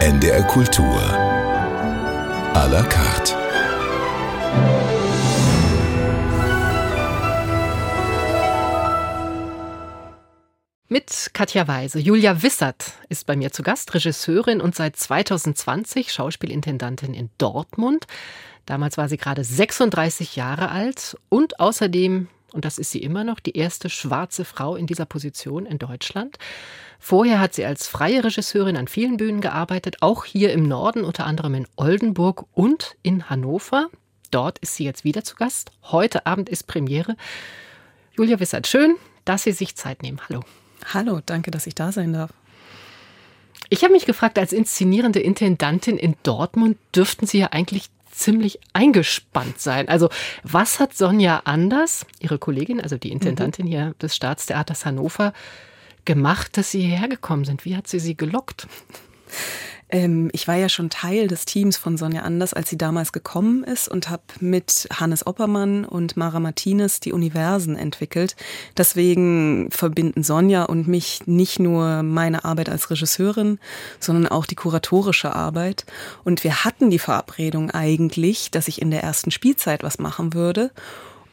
NDR Kultur. À la carte. Mit Katja Weise. Julia Wissert ist bei mir zu Gast, Regisseurin und seit 2020 Schauspielintendantin in Dortmund. Damals war sie gerade 36 Jahre alt und außerdem, und das ist sie immer noch, die erste schwarze Frau in dieser Position in Deutschland. Vorher hat sie als freie Regisseurin an vielen Bühnen gearbeitet, auch hier im Norden, unter anderem in Oldenburg und in Hannover. Dort ist sie jetzt wieder zu Gast. Heute Abend ist Premiere. Julia Wissert, schön, dass Sie sich Zeit nehmen. Hallo. Hallo, danke, dass ich da sein darf. Ich habe mich gefragt, als inszenierende Intendantin in Dortmund dürften Sie ja eigentlich ziemlich eingespannt sein. Also was hat Sonja Anders, Ihre Kollegin, also die Intendantin mhm. hier des Staatstheaters Hannover, gemacht, dass Sie hierher gekommen sind? Wie hat sie sie gelockt? Ähm, ich war ja schon Teil des Teams von Sonja Anders, als sie damals gekommen ist und habe mit Hannes Oppermann und Mara Martinez die Universen entwickelt. Deswegen verbinden Sonja und mich nicht nur meine Arbeit als Regisseurin, sondern auch die kuratorische Arbeit. Und wir hatten die Verabredung eigentlich, dass ich in der ersten Spielzeit was machen würde.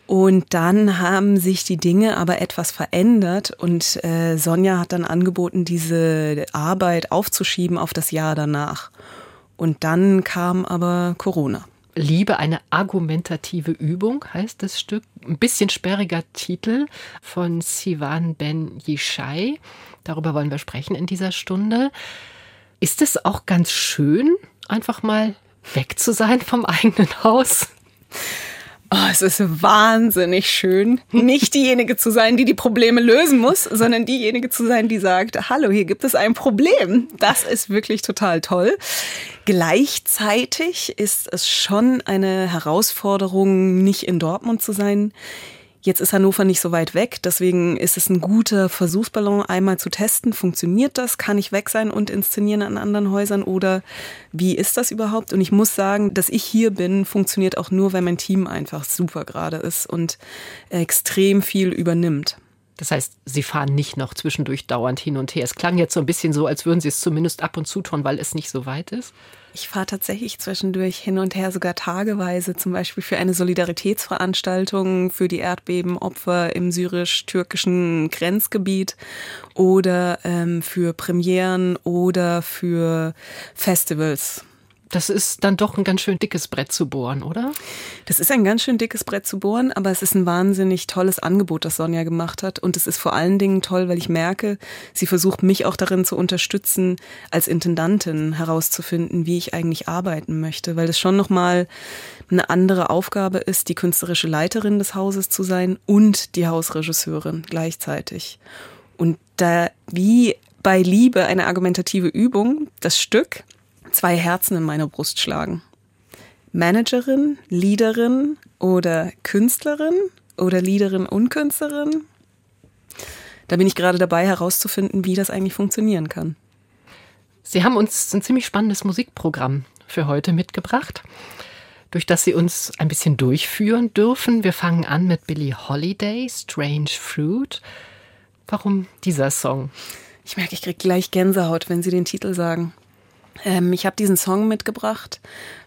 Und dann haben sich die Dinge aber etwas verändert und äh, Sonja hat dann angeboten, diese Arbeit aufzuschieben auf das Jahr danach. Und dann kam aber Corona. Liebe, eine argumentative Übung heißt das Stück. Ein bisschen sperriger Titel von Sivan Ben Yishai. Darüber wollen wir sprechen in dieser Stunde. Ist es auch ganz schön, einfach mal weg zu sein vom eigenen Haus? Oh, es ist wahnsinnig schön, nicht diejenige zu sein, die die Probleme lösen muss, sondern diejenige zu sein, die sagt, hallo, hier gibt es ein Problem. Das ist wirklich total toll. Gleichzeitig ist es schon eine Herausforderung, nicht in Dortmund zu sein. Jetzt ist Hannover nicht so weit weg, deswegen ist es ein guter Versuchsballon, einmal zu testen, funktioniert das, kann ich weg sein und inszenieren an anderen Häusern oder wie ist das überhaupt? Und ich muss sagen, dass ich hier bin, funktioniert auch nur, weil mein Team einfach super gerade ist und extrem viel übernimmt. Das heißt, Sie fahren nicht noch zwischendurch dauernd hin und her. Es klang jetzt so ein bisschen so, als würden Sie es zumindest ab und zu tun, weil es nicht so weit ist. Ich fahre tatsächlich zwischendurch hin und her, sogar tageweise, zum Beispiel für eine Solidaritätsveranstaltung für die Erdbebenopfer im syrisch-türkischen Grenzgebiet oder ähm, für Premieren oder für Festivals das ist dann doch ein ganz schön dickes Brett zu bohren, oder? Das ist ein ganz schön dickes Brett zu bohren, aber es ist ein wahnsinnig tolles Angebot, das Sonja gemacht hat. Und es ist vor allen Dingen toll, weil ich merke, sie versucht mich auch darin zu unterstützen, als Intendantin herauszufinden, wie ich eigentlich arbeiten möchte, weil das schon nochmal eine andere Aufgabe ist, die künstlerische Leiterin des Hauses zu sein und die Hausregisseurin gleichzeitig. Und da, wie bei Liebe eine argumentative Übung, das Stück zwei Herzen in meiner Brust schlagen. Managerin, Leaderin oder Künstlerin oder Leaderin und Künstlerin? Da bin ich gerade dabei herauszufinden, wie das eigentlich funktionieren kann. Sie haben uns ein ziemlich spannendes Musikprogramm für heute mitgebracht, durch das Sie uns ein bisschen durchführen dürfen. Wir fangen an mit Billie Holiday, Strange Fruit. Warum dieser Song? Ich merke, ich kriege gleich Gänsehaut, wenn Sie den Titel sagen. Ähm, ich habe diesen Song mitgebracht,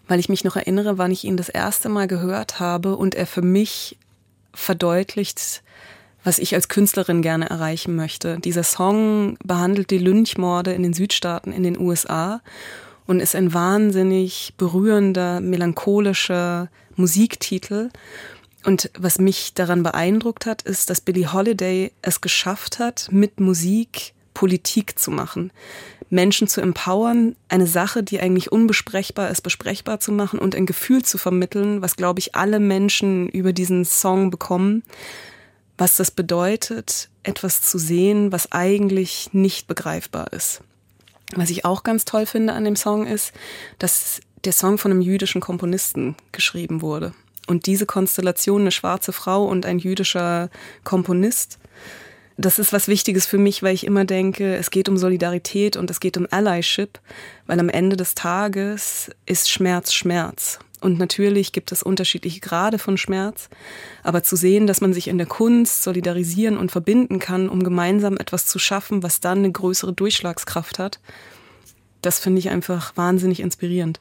weil ich mich noch erinnere, wann ich ihn das erste Mal gehört habe und er für mich verdeutlicht, was ich als Künstlerin gerne erreichen möchte. Dieser Song behandelt die Lynchmorde in den Südstaaten in den USA und ist ein wahnsinnig berührender, melancholischer Musiktitel. Und was mich daran beeindruckt hat, ist, dass Billie Holiday es geschafft hat, mit Musik Politik zu machen. Menschen zu empowern, eine Sache, die eigentlich unbesprechbar ist, besprechbar zu machen und ein Gefühl zu vermitteln, was, glaube ich, alle Menschen über diesen Song bekommen, was das bedeutet, etwas zu sehen, was eigentlich nicht begreifbar ist. Was ich auch ganz toll finde an dem Song ist, dass der Song von einem jüdischen Komponisten geschrieben wurde. Und diese Konstellation, eine schwarze Frau und ein jüdischer Komponist, das ist was Wichtiges für mich, weil ich immer denke, es geht um Solidarität und es geht um Allyship, weil am Ende des Tages ist Schmerz Schmerz. Und natürlich gibt es unterschiedliche Grade von Schmerz, aber zu sehen, dass man sich in der Kunst solidarisieren und verbinden kann, um gemeinsam etwas zu schaffen, was dann eine größere Durchschlagskraft hat, das finde ich einfach wahnsinnig inspirierend.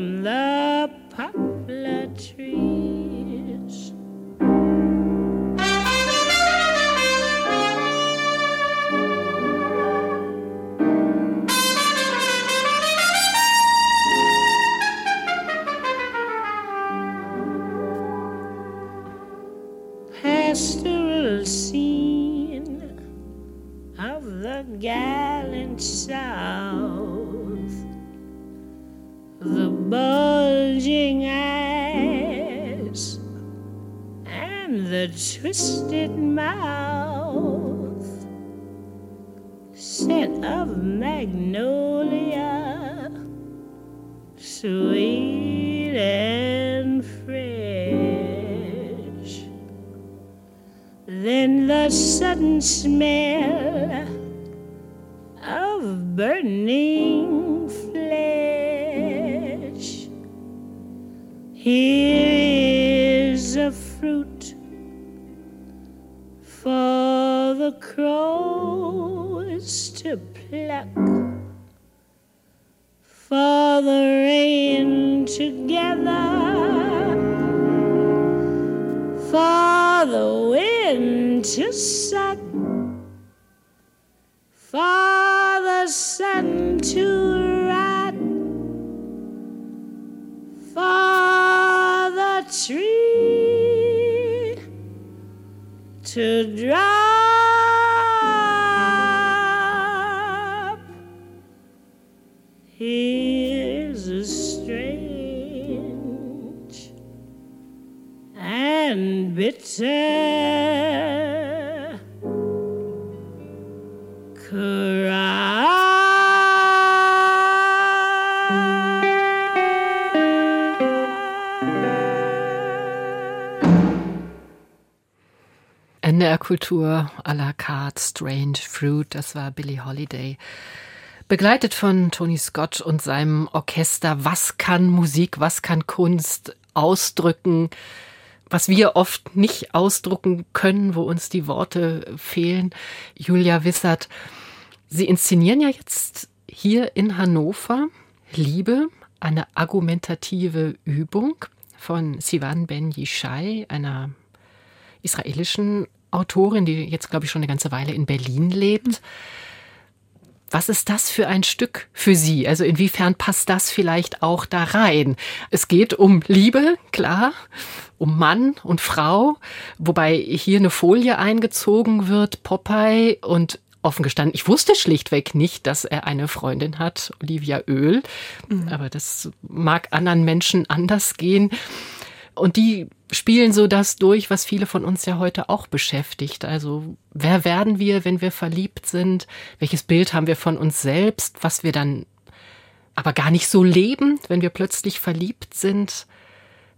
Love. The sudden smell of burning flesh. Here is a fruit for the crows to pluck, for the rain together, for the wind to suck, for the sun to rot, for the tree to drop. Here's a strange and bitter NDR-Kultur à la carte, Strange Fruit, das war Billie Holiday. Begleitet von Tony Scott und seinem Orchester. Was kann Musik, was kann Kunst ausdrücken, was wir oft nicht ausdrucken können, wo uns die Worte fehlen? Julia Wissert, Sie inszenieren ja jetzt hier in Hannover Liebe, eine argumentative Übung von Sivan Ben Yishai, einer israelischen Autorin, die jetzt, glaube ich, schon eine ganze Weile in Berlin lebt. Was ist das für ein Stück für Sie? Also inwiefern passt das vielleicht auch da rein? Es geht um Liebe, klar, um Mann und Frau, wobei hier eine Folie eingezogen wird, Popeye und offen gestanden, ich wusste schlichtweg nicht, dass er eine Freundin hat, Olivia Öl, mhm. aber das mag anderen Menschen anders gehen. Und die spielen so das durch, was viele von uns ja heute auch beschäftigt. Also wer werden wir, wenn wir verliebt sind? Welches Bild haben wir von uns selbst, was wir dann aber gar nicht so leben, wenn wir plötzlich verliebt sind?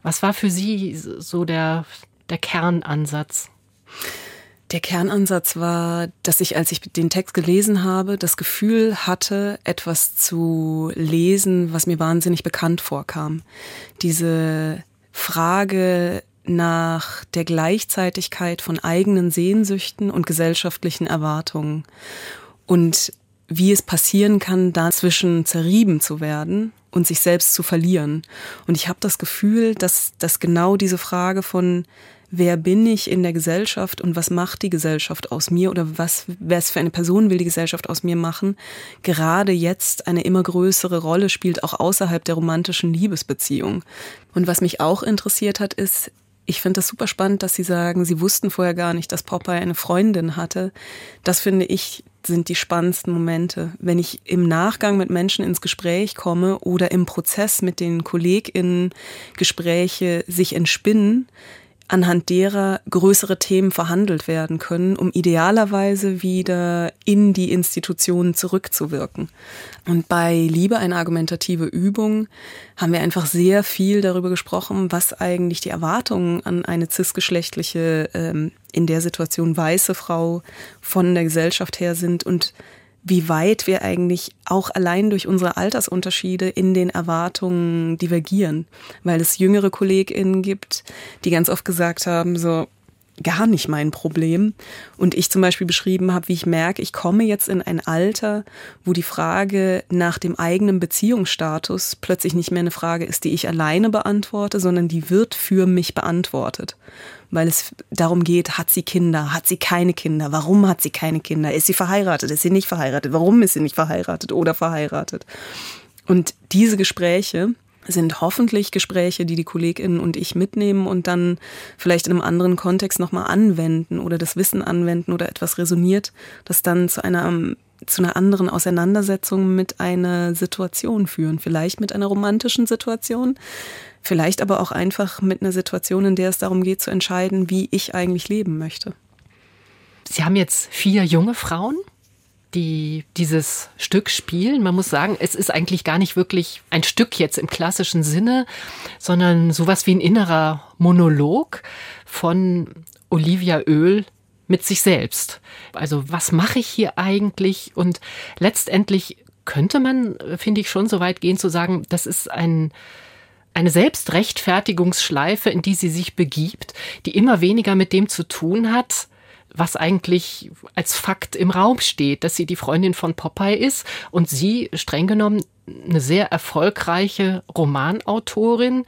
Was war für Sie so der, der Kernansatz? Der Kernansatz war, dass ich, als ich den Text gelesen habe, das Gefühl hatte, etwas zu lesen, was mir wahnsinnig bekannt vorkam. Diese Frage nach der Gleichzeitigkeit von eigenen Sehnsüchten und gesellschaftlichen Erwartungen und wie es passieren kann, dazwischen zerrieben zu werden und sich selbst zu verlieren. Und ich habe das Gefühl, dass, dass genau diese Frage von wer bin ich in der Gesellschaft und was macht die Gesellschaft aus mir oder was, was für eine Person will die Gesellschaft aus mir machen, gerade jetzt eine immer größere Rolle spielt, auch außerhalb der romantischen Liebesbeziehung. Und was mich auch interessiert hat, ist, ich finde das super spannend, dass Sie sagen, Sie wussten vorher gar nicht, dass Popeye eine Freundin hatte. Das finde ich sind die spannendsten Momente. Wenn ich im Nachgang mit Menschen ins Gespräch komme oder im Prozess mit den KollegInnen Gespräche sich entspinnen, anhand derer größere Themen verhandelt werden können, um idealerweise wieder in die Institutionen zurückzuwirken. Und bei Liebe eine argumentative Übung haben wir einfach sehr viel darüber gesprochen, was eigentlich die Erwartungen an eine cisgeschlechtliche, ähm, in der Situation weiße Frau von der Gesellschaft her sind und wie weit wir eigentlich auch allein durch unsere Altersunterschiede in den Erwartungen divergieren. Weil es jüngere KollegInnen gibt, die ganz oft gesagt haben, so, gar nicht mein Problem. Und ich zum Beispiel beschrieben habe, wie ich merke, ich komme jetzt in ein Alter, wo die Frage nach dem eigenen Beziehungsstatus plötzlich nicht mehr eine Frage ist, die ich alleine beantworte, sondern die wird für mich beantwortet weil es darum geht, hat sie Kinder, hat sie keine Kinder, warum hat sie keine Kinder, ist sie verheiratet, ist sie nicht verheiratet, warum ist sie nicht verheiratet oder verheiratet. Und diese Gespräche sind hoffentlich Gespräche, die die Kolleginnen und ich mitnehmen und dann vielleicht in einem anderen Kontext nochmal anwenden oder das Wissen anwenden oder etwas resoniert, das dann zu einer zu einer anderen Auseinandersetzung mit einer Situation führen, vielleicht mit einer romantischen Situation, Vielleicht aber auch einfach mit einer Situation, in der es darum geht zu entscheiden, wie ich eigentlich leben möchte. Sie haben jetzt vier junge Frauen, die dieses Stück spielen. Man muss sagen, es ist eigentlich gar nicht wirklich ein Stück jetzt im klassischen Sinne, sondern sowas wie ein innerer Monolog von Olivia Öl mit sich selbst. Also was mache ich hier eigentlich? Und letztendlich könnte man, finde ich, schon so weit gehen zu sagen, das ist ein eine Selbstrechtfertigungsschleife, in die sie sich begibt, die immer weniger mit dem zu tun hat, was eigentlich als Fakt im Raum steht, dass sie die Freundin von Popeye ist und sie streng genommen eine sehr erfolgreiche Romanautorin,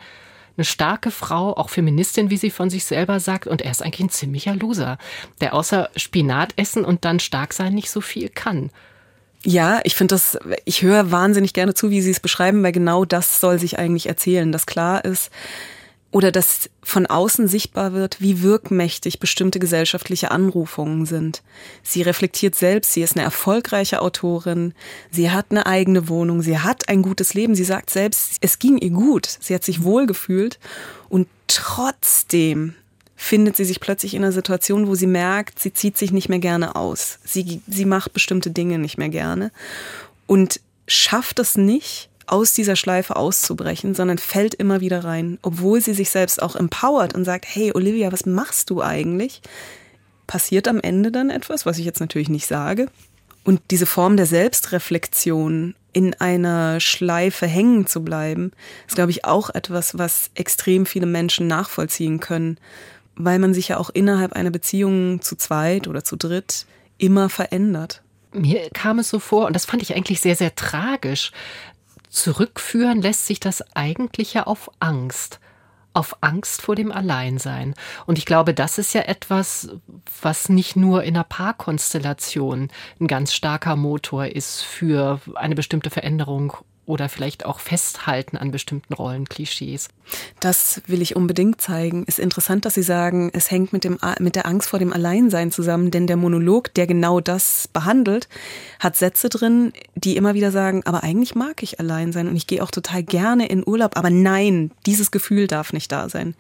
eine starke Frau, auch Feministin, wie sie von sich selber sagt, und er ist eigentlich ein ziemlicher Loser, der außer Spinat essen und dann stark sein nicht so viel kann. Ja, ich finde das, ich höre wahnsinnig gerne zu, wie Sie es beschreiben, weil genau das soll sich eigentlich erzählen, dass klar ist, oder dass von außen sichtbar wird, wie wirkmächtig bestimmte gesellschaftliche Anrufungen sind. Sie reflektiert selbst, sie ist eine erfolgreiche Autorin, sie hat eine eigene Wohnung, sie hat ein gutes Leben, sie sagt selbst, es ging ihr gut, sie hat sich wohlgefühlt und trotzdem findet sie sich plötzlich in einer Situation, wo sie merkt, sie zieht sich nicht mehr gerne aus. Sie, sie macht bestimmte Dinge nicht mehr gerne und schafft es nicht, aus dieser Schleife auszubrechen, sondern fällt immer wieder rein, obwohl sie sich selbst auch empowert und sagt, hey Olivia, was machst du eigentlich? Passiert am Ende dann etwas, was ich jetzt natürlich nicht sage. Und diese Form der Selbstreflexion in einer Schleife hängen zu bleiben, ist, glaube ich, auch etwas, was extrem viele Menschen nachvollziehen können weil man sich ja auch innerhalb einer Beziehung zu zweit oder zu dritt immer verändert. Mir kam es so vor, und das fand ich eigentlich sehr, sehr tragisch. Zurückführen lässt sich das eigentlich ja auf Angst. Auf Angst vor dem Alleinsein. Und ich glaube, das ist ja etwas, was nicht nur in einer Paarkonstellation ein ganz starker Motor ist für eine bestimmte Veränderung oder vielleicht auch festhalten an bestimmten Rollenklischees. Das will ich unbedingt zeigen. Ist interessant, dass Sie sagen, es hängt mit, dem, mit der Angst vor dem Alleinsein zusammen, denn der Monolog, der genau das behandelt, hat Sätze drin, die immer wieder sagen, aber eigentlich mag ich allein sein und ich gehe auch total gerne in Urlaub, aber nein, dieses Gefühl darf nicht da sein.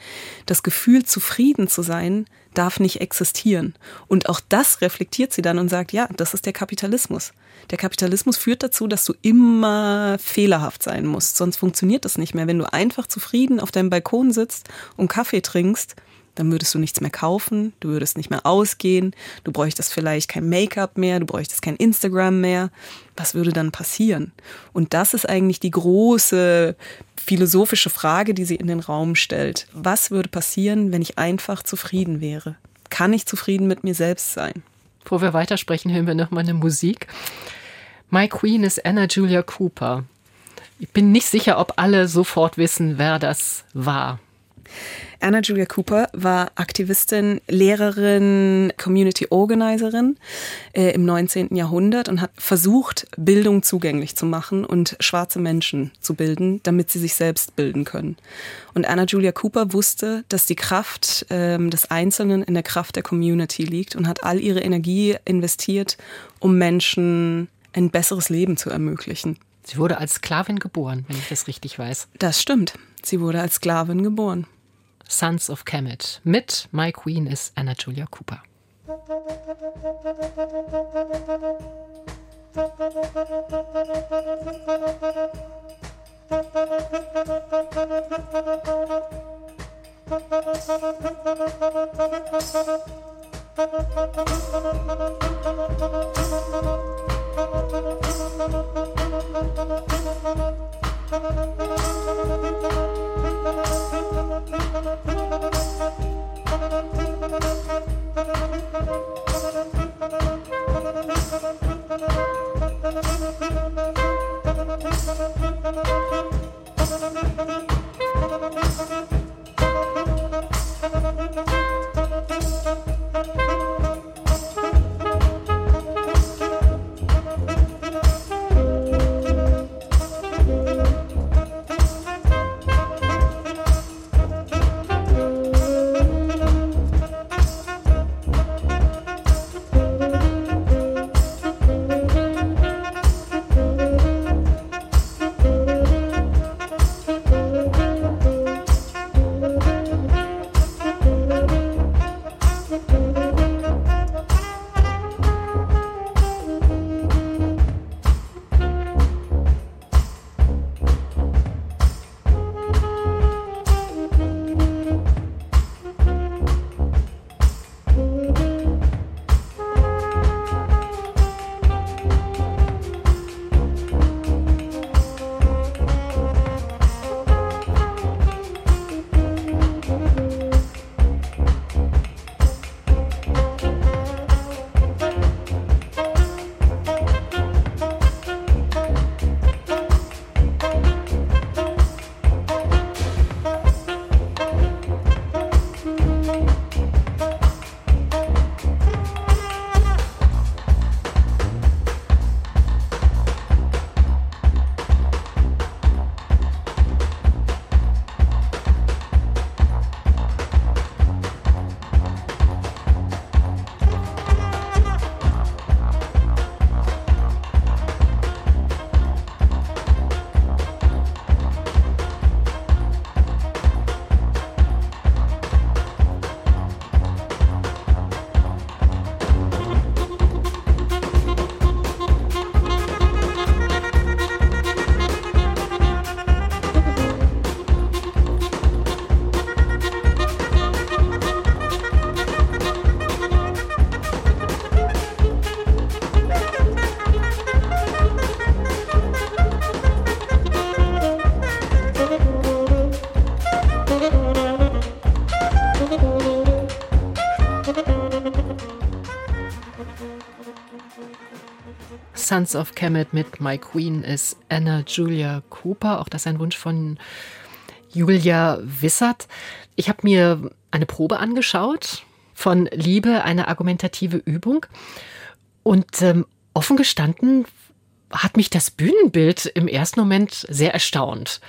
Das Gefühl, zufrieden zu sein, darf nicht existieren. Und auch das reflektiert sie dann und sagt, ja, das ist der Kapitalismus. Der Kapitalismus führt dazu, dass du immer fehlerhaft sein musst, sonst funktioniert das nicht mehr. Wenn du einfach zufrieden auf deinem Balkon sitzt und Kaffee trinkst, dann würdest du nichts mehr kaufen, du würdest nicht mehr ausgehen, du bräuchtest vielleicht kein Make-up mehr, du bräuchtest kein Instagram mehr. Was würde dann passieren? Und das ist eigentlich die große philosophische Frage, die sie in den Raum stellt. Was würde passieren, wenn ich einfach zufrieden wäre? Kann ich zufrieden mit mir selbst sein? Bevor wir weitersprechen, hören wir noch mal eine Musik. My Queen ist Anna Julia Cooper. Ich bin nicht sicher, ob alle sofort wissen, wer das war. Anna Julia Cooper war Aktivistin, Lehrerin, Community Organizerin äh, im 19. Jahrhundert und hat versucht, Bildung zugänglich zu machen und schwarze Menschen zu bilden, damit sie sich selbst bilden können. Und Anna Julia Cooper wusste, dass die Kraft äh, des Einzelnen in der Kraft der Community liegt und hat all ihre Energie investiert, um Menschen ein besseres Leben zu ermöglichen. Sie wurde als Sklavin geboren, wenn ich das richtig weiß. Das stimmt. Sie wurde als Sklavin geboren. Sons of Kemet. Mit My Queen ist Anna Julia Cooper. Thank Sons of Kemet mit My Queen ist Anna Julia Cooper. Auch das ist ein Wunsch von Julia Wissert. Ich habe mir eine Probe angeschaut von Liebe, eine argumentative Übung. Und ähm, offen gestanden hat mich das Bühnenbild im ersten Moment sehr erstaunt.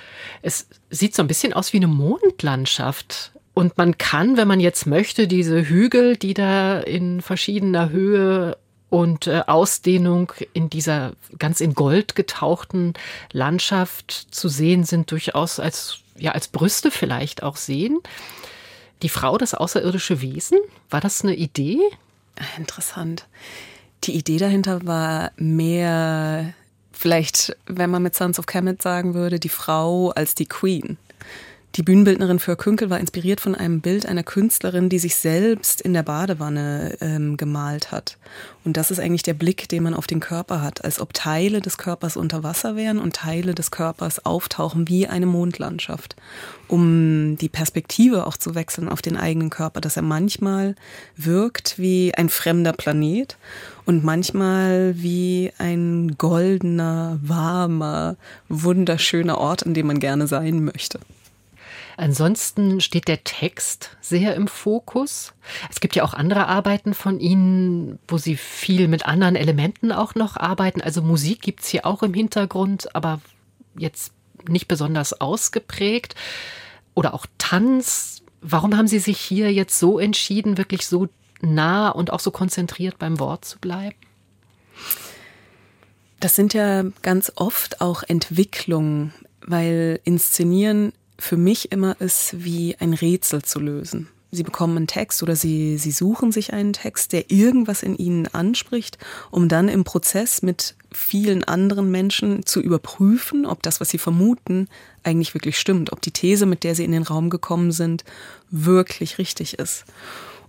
Es sieht so ein bisschen aus wie eine Mondlandschaft. Und man kann, wenn man jetzt möchte, diese Hügel, die da in verschiedener Höhe und äh, Ausdehnung in dieser ganz in Gold getauchten Landschaft zu sehen sind, durchaus als, ja, als Brüste vielleicht auch sehen. Die Frau, das außerirdische Wesen, war das eine Idee? Interessant. Die Idee dahinter war mehr, vielleicht, wenn man mit Sons of Kemet sagen würde, die Frau als die Queen Die Bühnenbildnerin für Künkel war inspiriert von einem Bild einer Künstlerin, die sich selbst in der Badewanne ähm, gemalt hat. Und das ist eigentlich der Blick, den man auf den Körper hat, als ob Teile des Körpers unter Wasser wären und Teile des Körpers auftauchen wie eine Mondlandschaft, um die Perspektive auch zu wechseln auf den eigenen Körper, dass er manchmal wirkt wie ein fremder Planet und manchmal wie ein goldener, warmer, wunderschöner Ort, an dem man gerne sein möchte. Ansonsten steht der Text sehr im Fokus. Es gibt ja auch andere Arbeiten von Ihnen, wo Sie viel mit anderen Elementen auch noch arbeiten. Also Musik gibt es hier auch im Hintergrund, aber jetzt nicht besonders ausgeprägt. Oder auch Tanz. Warum haben Sie sich hier jetzt so entschieden, wirklich so nah und auch so konzentriert beim Wort zu bleiben? Das sind ja ganz oft auch Entwicklungen, weil Inszenieren für mich immer ist, wie ein Rätsel zu lösen. Sie bekommen einen Text oder sie, sie suchen sich einen Text, der irgendwas in ihnen anspricht, um dann im Prozess mit vielen anderen Menschen zu überprüfen, ob das, was sie vermuten, eigentlich wirklich stimmt, ob die These, mit der sie in den Raum gekommen sind, wirklich richtig ist.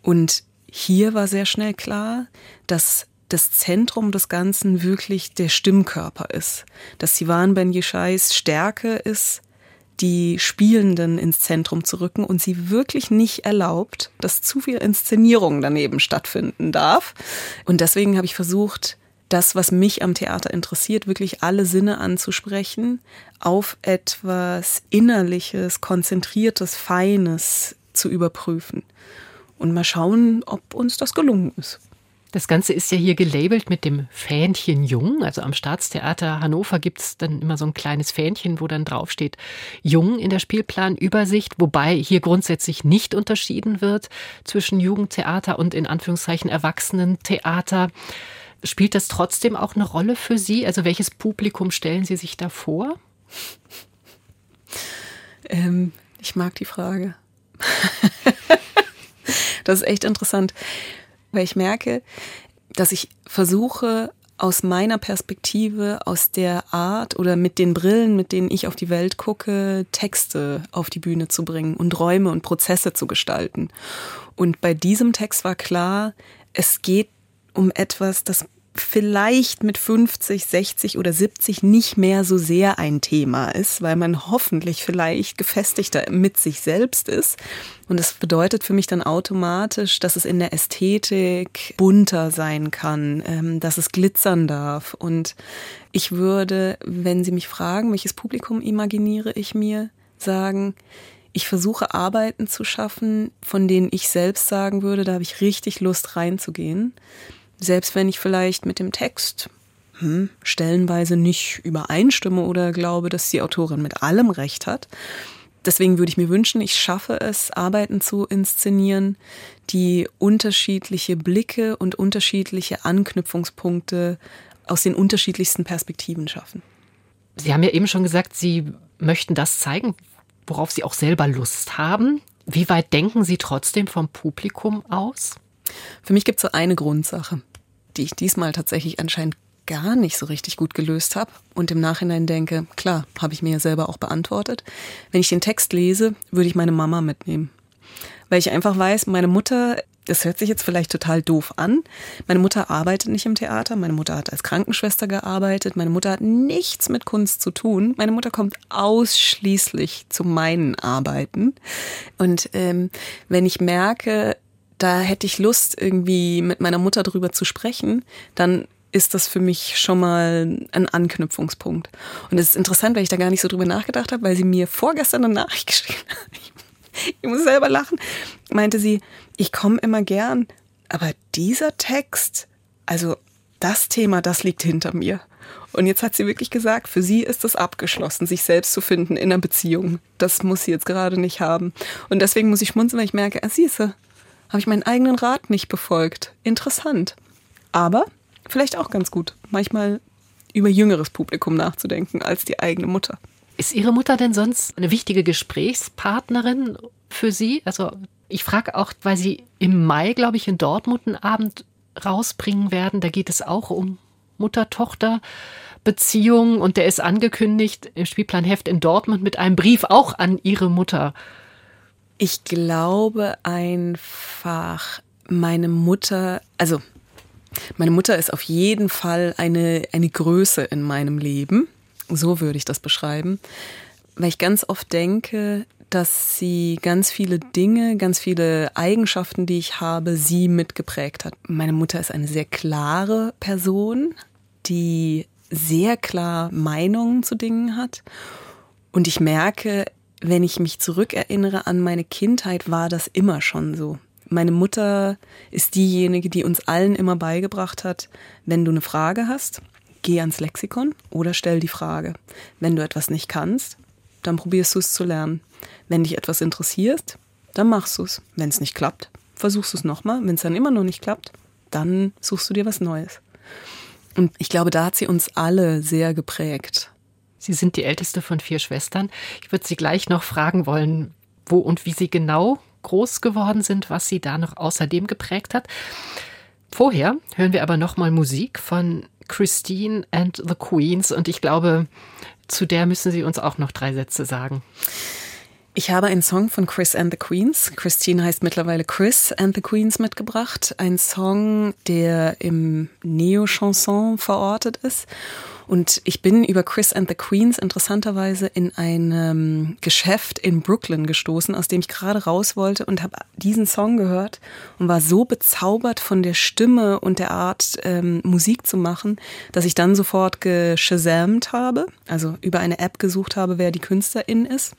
Und hier war sehr schnell klar, dass das Zentrum des Ganzen wirklich der Stimmkörper ist, dass Sivan Ben Yeshais Stärke ist, die Spielenden ins Zentrum zu rücken und sie wirklich nicht erlaubt, dass zu viel Inszenierung daneben stattfinden darf. Und deswegen habe ich versucht, das, was mich am Theater interessiert, wirklich alle Sinne anzusprechen, auf etwas Innerliches, Konzentriertes, Feines zu überprüfen. Und mal schauen, ob uns das gelungen ist. Das Ganze ist ja hier gelabelt mit dem Fähnchen Jung. Also am Staatstheater Hannover gibt es dann immer so ein kleines Fähnchen, wo dann draufsteht Jung in der Spielplanübersicht, wobei hier grundsätzlich nicht unterschieden wird zwischen Jugendtheater und in Anführungszeichen Erwachsenentheater. Spielt das trotzdem auch eine Rolle für Sie? Also welches Publikum stellen Sie sich da vor? Ähm, ich mag die Frage. das ist echt interessant weil ich merke, dass ich versuche, aus meiner Perspektive, aus der Art oder mit den Brillen, mit denen ich auf die Welt gucke, Texte auf die Bühne zu bringen und Räume und Prozesse zu gestalten. Und bei diesem Text war klar, es geht um etwas, das vielleicht mit 50, 60 oder 70 nicht mehr so sehr ein Thema ist, weil man hoffentlich vielleicht gefestigter mit sich selbst ist. Und das bedeutet für mich dann automatisch, dass es in der Ästhetik bunter sein kann, ähm, dass es glitzern darf. Und ich würde, wenn Sie mich fragen, welches Publikum imaginiere ich mir, sagen, ich versuche Arbeiten zu schaffen, von denen ich selbst sagen würde, da habe ich richtig Lust reinzugehen. Selbst wenn ich vielleicht mit dem Text hm, stellenweise nicht übereinstimme oder glaube, dass die Autorin mit allem recht hat. Deswegen würde ich mir wünschen, ich schaffe es, Arbeiten zu inszenieren, die unterschiedliche Blicke und unterschiedliche Anknüpfungspunkte aus den unterschiedlichsten Perspektiven schaffen. Sie haben ja eben schon gesagt, Sie möchten das zeigen, worauf Sie auch selber Lust haben. Wie weit denken Sie trotzdem vom Publikum aus? Für mich gibt es so eine Grundsache, die ich diesmal tatsächlich anscheinend gar nicht so richtig gut gelöst habe und im Nachhinein denke, klar, habe ich mir ja selber auch beantwortet. Wenn ich den Text lese, würde ich meine Mama mitnehmen. Weil ich einfach weiß, meine Mutter, das hört sich jetzt vielleicht total doof an, meine Mutter arbeitet nicht im Theater, meine Mutter hat als Krankenschwester gearbeitet, meine Mutter hat nichts mit Kunst zu tun, meine Mutter kommt ausschließlich zu meinen Arbeiten. Und ähm, wenn ich merke, da hätte ich Lust, irgendwie mit meiner Mutter drüber zu sprechen, dann ist das für mich schon mal ein Anknüpfungspunkt. Und es ist interessant, weil ich da gar nicht so drüber nachgedacht habe, weil sie mir vorgestern eine Nachricht geschrieben hat. Ich muss selber lachen. Meinte sie, ich komme immer gern, aber dieser Text, also das Thema, das liegt hinter mir. Und jetzt hat sie wirklich gesagt, für sie ist es abgeschlossen, sich selbst zu finden in einer Beziehung. Das muss sie jetzt gerade nicht haben. Und deswegen muss ich schmunzeln, weil ich merke, ah, siehste, habe ich meinen eigenen Rat nicht befolgt. Interessant. Aber vielleicht auch ganz gut, manchmal über jüngeres Publikum nachzudenken als die eigene Mutter. Ist Ihre Mutter denn sonst eine wichtige Gesprächspartnerin für Sie? Also ich frage auch, weil Sie im Mai, glaube ich, in Dortmund einen Abend rausbringen werden. Da geht es auch um Mutter-Tochter-Beziehung und der ist angekündigt im Spielplanheft in Dortmund mit einem Brief auch an ihre Mutter. Ich glaube einfach, meine Mutter, also meine Mutter ist auf jeden Fall eine, eine Größe in meinem Leben. So würde ich das beschreiben. Weil ich ganz oft denke, dass sie ganz viele Dinge, ganz viele Eigenschaften, die ich habe, sie mitgeprägt hat. Meine Mutter ist eine sehr klare Person, die sehr klar Meinungen zu Dingen hat. Und ich merke, wenn ich mich zurückerinnere an meine Kindheit, war das immer schon so. Meine Mutter ist diejenige, die uns allen immer beigebracht hat, wenn du eine Frage hast, geh ans Lexikon oder stell die Frage. Wenn du etwas nicht kannst, dann probierst du es zu lernen. Wenn dich etwas interessiert, dann machst du es. Wenn es nicht klappt, versuchst du es nochmal. Wenn es dann immer noch nicht klappt, dann suchst du dir was Neues. Und ich glaube, da hat sie uns alle sehr geprägt. Sie sind die älteste von vier Schwestern. Ich würde Sie gleich noch fragen wollen, wo und wie Sie genau groß geworden sind, was Sie da noch außerdem geprägt hat. Vorher hören wir aber noch mal Musik von Christine and the Queens und ich glaube, zu der müssen Sie uns auch noch drei Sätze sagen. Ich habe einen Song von Chris and the Queens. Christine heißt mittlerweile Chris and the Queens mitgebracht. Ein Song, der im Neo-Chanson verortet ist. Und ich bin über Chris and the Queens interessanterweise in einem Geschäft in Brooklyn gestoßen, aus dem ich gerade raus wollte und habe diesen Song gehört und war so bezaubert von der Stimme und der Art, ähm, Musik zu machen, dass ich dann sofort geshazamt habe, also über eine App gesucht habe, wer die Künstlerin ist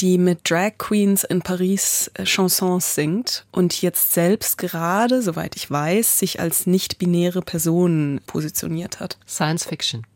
die mit Drag Queens in Paris äh, Chansons singt und jetzt selbst gerade, soweit ich weiß, sich als nicht-binäre Person positioniert hat. Science Fiction.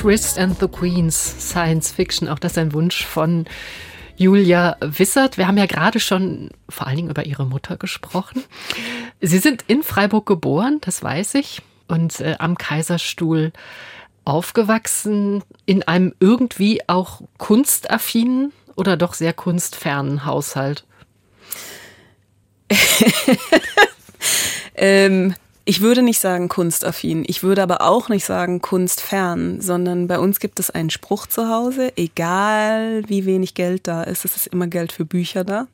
Chris and the Queens, Science Fiction, auch das ist ein Wunsch von Julia Wissert. Wir haben ja gerade schon vor allen Dingen über Ihre Mutter gesprochen. Sie sind in Freiburg geboren, das weiß ich, und äh, am Kaiserstuhl aufgewachsen, in einem irgendwie auch kunstaffinen oder doch sehr kunstfernen Haushalt. ähm, ich würde nicht sagen kunstaffin, ich würde aber auch nicht sagen kunstfern, sondern bei uns gibt es einen Spruch zu Hause, egal wie wenig Geld da ist, es ist immer Geld für Bücher da.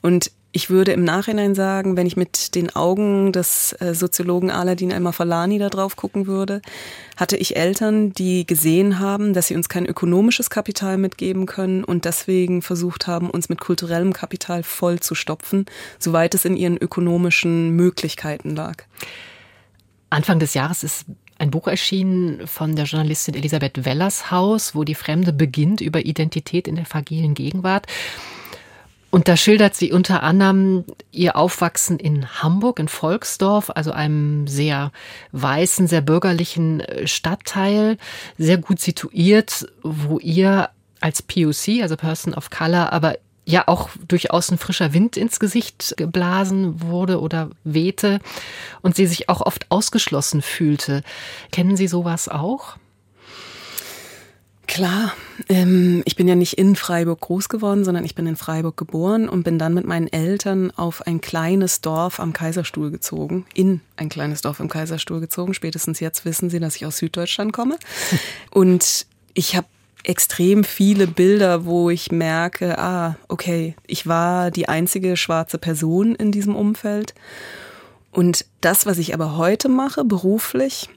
Und ich würde im Nachhinein sagen, wenn ich mit den Augen des äh, Soziologen Aladin Al-Mafalani da drauf gucken würde, hatte ich Eltern, die gesehen haben, dass sie uns kein ökonomisches Kapital mitgeben können und deswegen versucht haben, uns mit kulturellem Kapital voll zu stopfen, soweit es in ihren ökonomischen Möglichkeiten lag. Anfang des Jahres ist ein Buch erschienen von der Journalistin Elisabeth Wellershaus, wo die Fremde beginnt über Identität in der fragilen Gegenwart. Und da schildert sie unter anderem ihr Aufwachsen in Hamburg, in Volksdorf, also einem sehr weißen, sehr bürgerlichen äh, Stadtteil, sehr gut situiert, wo ihr als POC, also Person of Color, aber ja auch durchaus ein frischer Wind ins Gesicht geblasen wurde oder wehte und sie sich auch oft ausgeschlossen fühlte. Kennen Sie sowas auch? Klar, ähm, ich bin ja nicht in Freiburg groß geworden, sondern ich bin in Freiburg geboren und bin dann mit meinen Eltern auf ein kleines Dorf am Kaiserstuhl gezogen, in ein kleines Dorf am Kaiserstuhl gezogen. Spätestens jetzt wissen Sie, dass ich aus Süddeutschland komme. Und ich habe extrem viele Bilder, wo ich merke, ah, okay, ich war die einzige schwarze Person in diesem Umfeld. Und das, was ich aber heute mache, beruflich,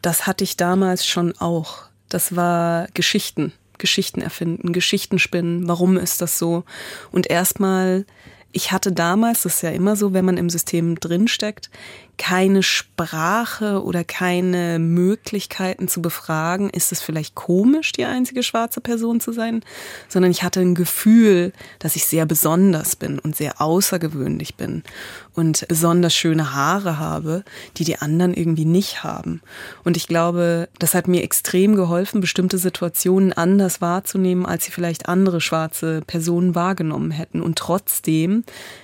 das hatte ich damals schon auch. Das war Geschichten, Geschichten erfinden, Geschichten spinnen. Warum ist das so? Und erstmal, ich hatte damals, das ist ja immer so, wenn man im System drinsteckt, keine Sprache oder keine Möglichkeiten zu befragen, ist es vielleicht komisch, die einzige schwarze Person zu sein, sondern ich hatte ein Gefühl, dass ich sehr besonders bin und sehr außergewöhnlich bin und besonders schöne Haare habe, die die anderen irgendwie nicht haben. Und ich glaube, das hat mir extrem geholfen, bestimmte Situationen anders wahrzunehmen, als sie vielleicht andere schwarze Personen wahrgenommen hätten. Und trotzdem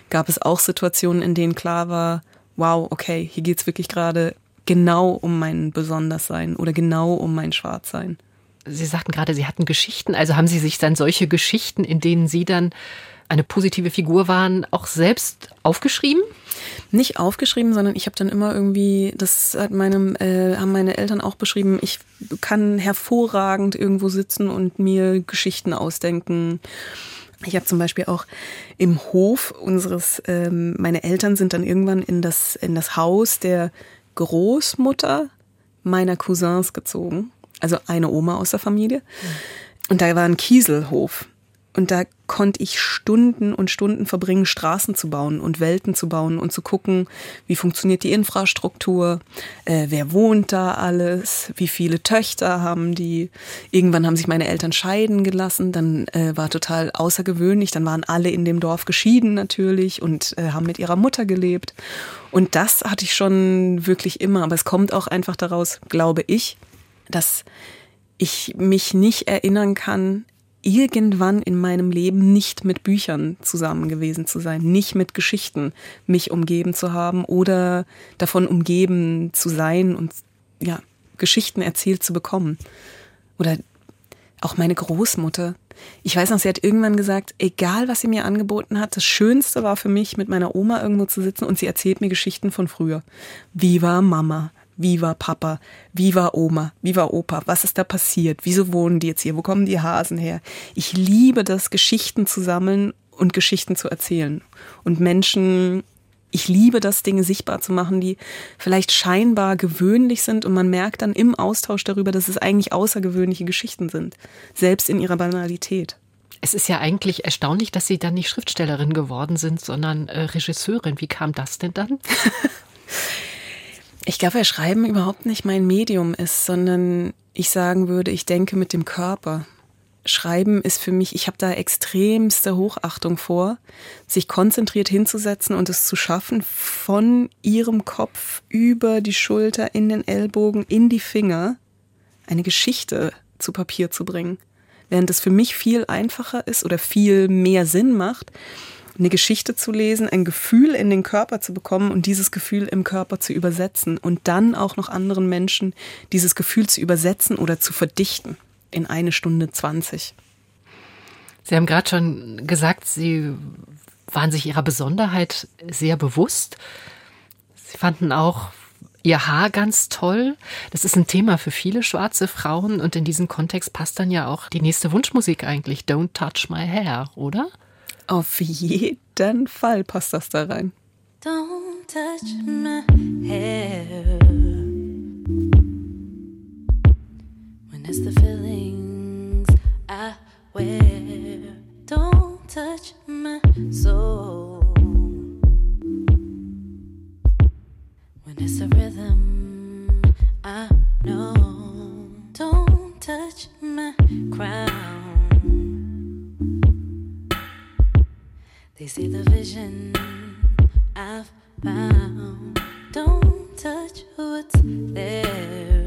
gab es auch Situationen, in denen klar war, wow, okay, hier geht's wirklich gerade genau um mein Besonderssein oder genau um mein Schwarzsein. Sie sagten gerade, Sie hatten Geschichten. Also haben Sie sich dann solche Geschichten, in denen Sie dann eine positive Figur waren, auch selbst aufgeschrieben? Nicht aufgeschrieben, sondern ich habe dann immer irgendwie, das hat meinem, äh, haben meine Eltern auch beschrieben, ich kann hervorragend irgendwo sitzen und mir Geschichten ausdenken ich habe zum Beispiel auch im Hof unseres, ähm, meine Eltern sind dann irgendwann in das, in das Haus der Großmutter meiner Cousins gezogen. Also eine Oma aus der Familie. Und da war ein Kieselhof. Und da konnte ich Stunden und Stunden verbringen, Straßen zu bauen und Welten zu bauen und zu gucken, wie funktioniert die Infrastruktur, äh, wer wohnt da alles, wie viele Töchter haben die. Irgendwann haben sich meine Eltern scheiden gelassen, dann äh, war total außergewöhnlich, dann waren alle in dem Dorf geschieden natürlich und äh, haben mit ihrer Mutter gelebt. Und das hatte ich schon wirklich immer, aber es kommt auch einfach daraus, glaube ich, dass ich mich nicht erinnern kann, irgendwann in meinem Leben nicht mit Büchern zusammen gewesen zu sein, nicht mit Geschichten mich umgeben zu haben oder davon umgeben zu sein und ja, Geschichten erzählt zu bekommen. Oder auch meine Großmutter. Ich weiß noch, sie hat irgendwann gesagt, egal was sie mir angeboten hat, das Schönste war für mich, mit meiner Oma irgendwo zu sitzen und sie erzählt mir Geschichten von früher. Wie war Mama? Wie war Papa? Wie war Oma? Wie war Opa? Was ist da passiert? Wieso wohnen die jetzt hier? Wo kommen die Hasen her? Ich liebe das, Geschichten zu sammeln und Geschichten zu erzählen. Und Menschen, ich liebe das, Dinge sichtbar zu machen, die vielleicht scheinbar gewöhnlich sind und man merkt dann im Austausch darüber, dass es eigentlich außergewöhnliche Geschichten sind. Selbst in ihrer Banalität. Es ist ja eigentlich erstaunlich, dass Sie dann nicht Schriftstellerin geworden sind, sondern äh, Regisseurin. Wie kam das denn dann? Ich glaube, weil Schreiben überhaupt nicht mein Medium ist, sondern ich sagen würde, ich denke mit dem Körper. Schreiben ist für mich, ich habe da extremste Hochachtung vor, sich konzentriert hinzusetzen und es zu schaffen, von ihrem Kopf über die Schulter, in den Ellbogen, in die Finger eine Geschichte zu Papier zu bringen. Während es für mich viel einfacher ist oder viel mehr Sinn macht, eine Geschichte zu lesen, ein Gefühl in den Körper zu bekommen und dieses Gefühl im Körper zu übersetzen und dann auch noch anderen Menschen dieses Gefühl zu übersetzen oder zu verdichten in eine Stunde zwanzig. Sie haben gerade schon gesagt, Sie waren sich Ihrer Besonderheit sehr bewusst. Sie fanden auch Ihr Haar ganz toll. Das ist ein Thema für viele schwarze Frauen und in diesem Kontext passt dann ja auch die nächste Wunschmusik eigentlich, Don't Touch My Hair, oder? Auf jeden Fall passt das da rein. Don't touch my hair. When it's the feelings I wear. Don't touch my soul. When it's the rhythm I know. Don't touch my crown. They see the vision I've found. Don't touch what's there.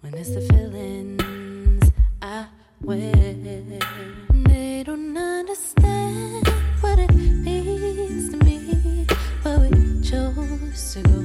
When it's the feelings I wear, they don't understand what it means to me. but we chose to go,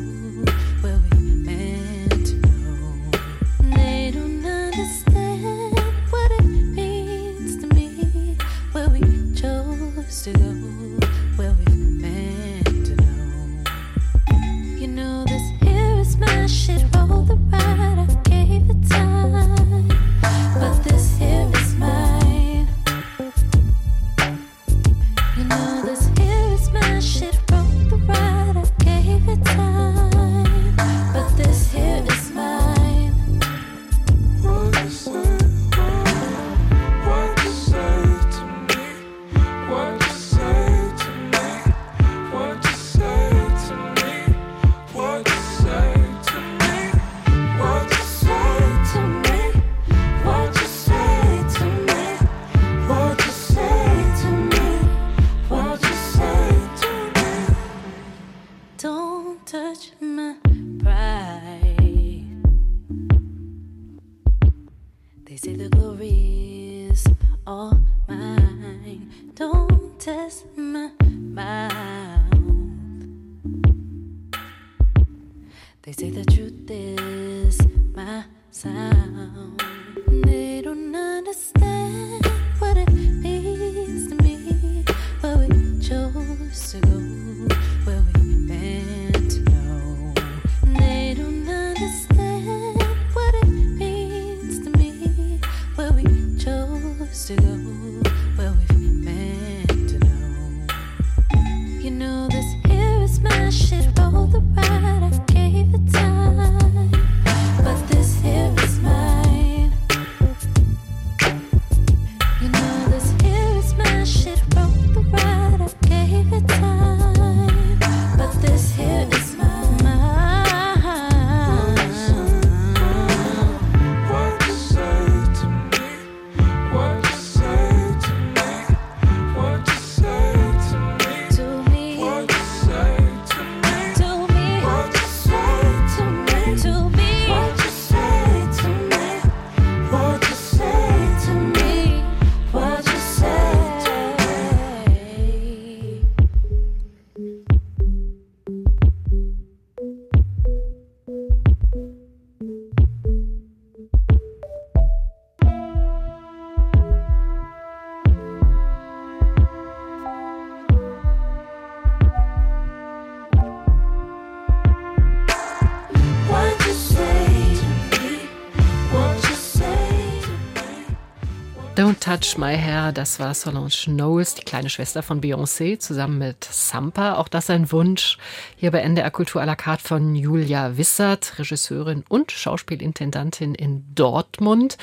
Touch My Hair, das war Solange Knowles, die kleine Schwester von Beyoncé, zusammen mit Sampa. Auch das ein Wunsch hier bei NDR Kultur à la carte von Julia Wissert, Regisseurin und Schauspielintendantin in Dortmund.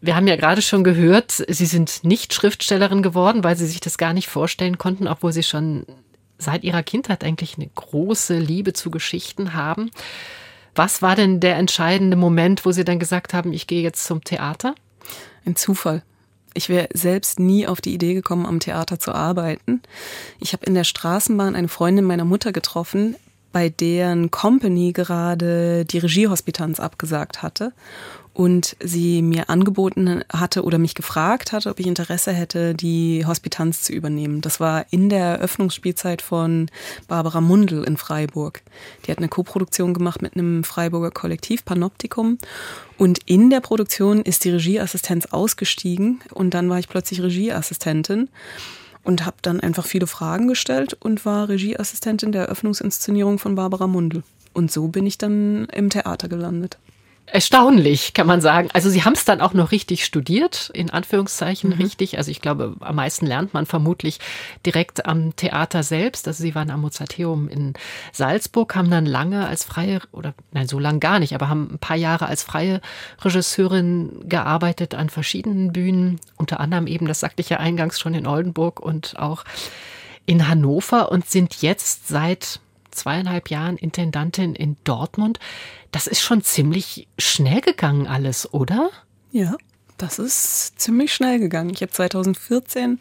Wir haben ja gerade schon gehört, Sie sind nicht Schriftstellerin geworden, weil Sie sich das gar nicht vorstellen konnten, obwohl Sie schon seit Ihrer Kindheit eigentlich eine große Liebe zu Geschichten haben. Was war denn der entscheidende Moment, wo Sie dann gesagt haben, ich gehe jetzt zum Theater? Ein Zufall. Ich wäre selbst nie auf die Idee gekommen, am Theater zu arbeiten. Ich habe in der Straßenbahn eine Freundin meiner Mutter getroffen, bei deren Company gerade die Regiehospitanz abgesagt hatte und sie mir angeboten hatte oder mich gefragt hatte, ob ich Interesse hätte, die Hospitanz zu übernehmen. Das war in der Eröffnungsspielzeit von Barbara Mundl in Freiburg. Die hat eine Koproduktion gemacht mit einem Freiburger Kollektiv, Panoptikum. Und in der Produktion ist die Regieassistenz ausgestiegen und dann war ich plötzlich Regieassistentin und habe dann einfach viele Fragen gestellt und war Regieassistentin der Eröffnungsinszenierung von Barbara Mundl. Und so bin ich dann im Theater gelandet. Erstaunlich, kann man sagen. Also Sie haben es dann auch noch richtig studiert, in Anführungszeichen mhm. richtig. Also ich glaube, am meisten lernt man vermutlich direkt am Theater selbst. Also Sie waren am Mozarteum in Salzburg, haben dann lange als freie, oder nein, so lang gar nicht, aber haben ein paar Jahre als freie Regisseurin gearbeitet an verschiedenen Bühnen. Unter anderem eben, das sagte ich ja eingangs schon in Oldenburg und auch in Hannover und sind jetzt seit zweieinhalb Jahren Intendantin in Dortmund. Das ist schon ziemlich schnell gegangen alles, oder? Ja, das ist ziemlich schnell gegangen. Ich habe 2014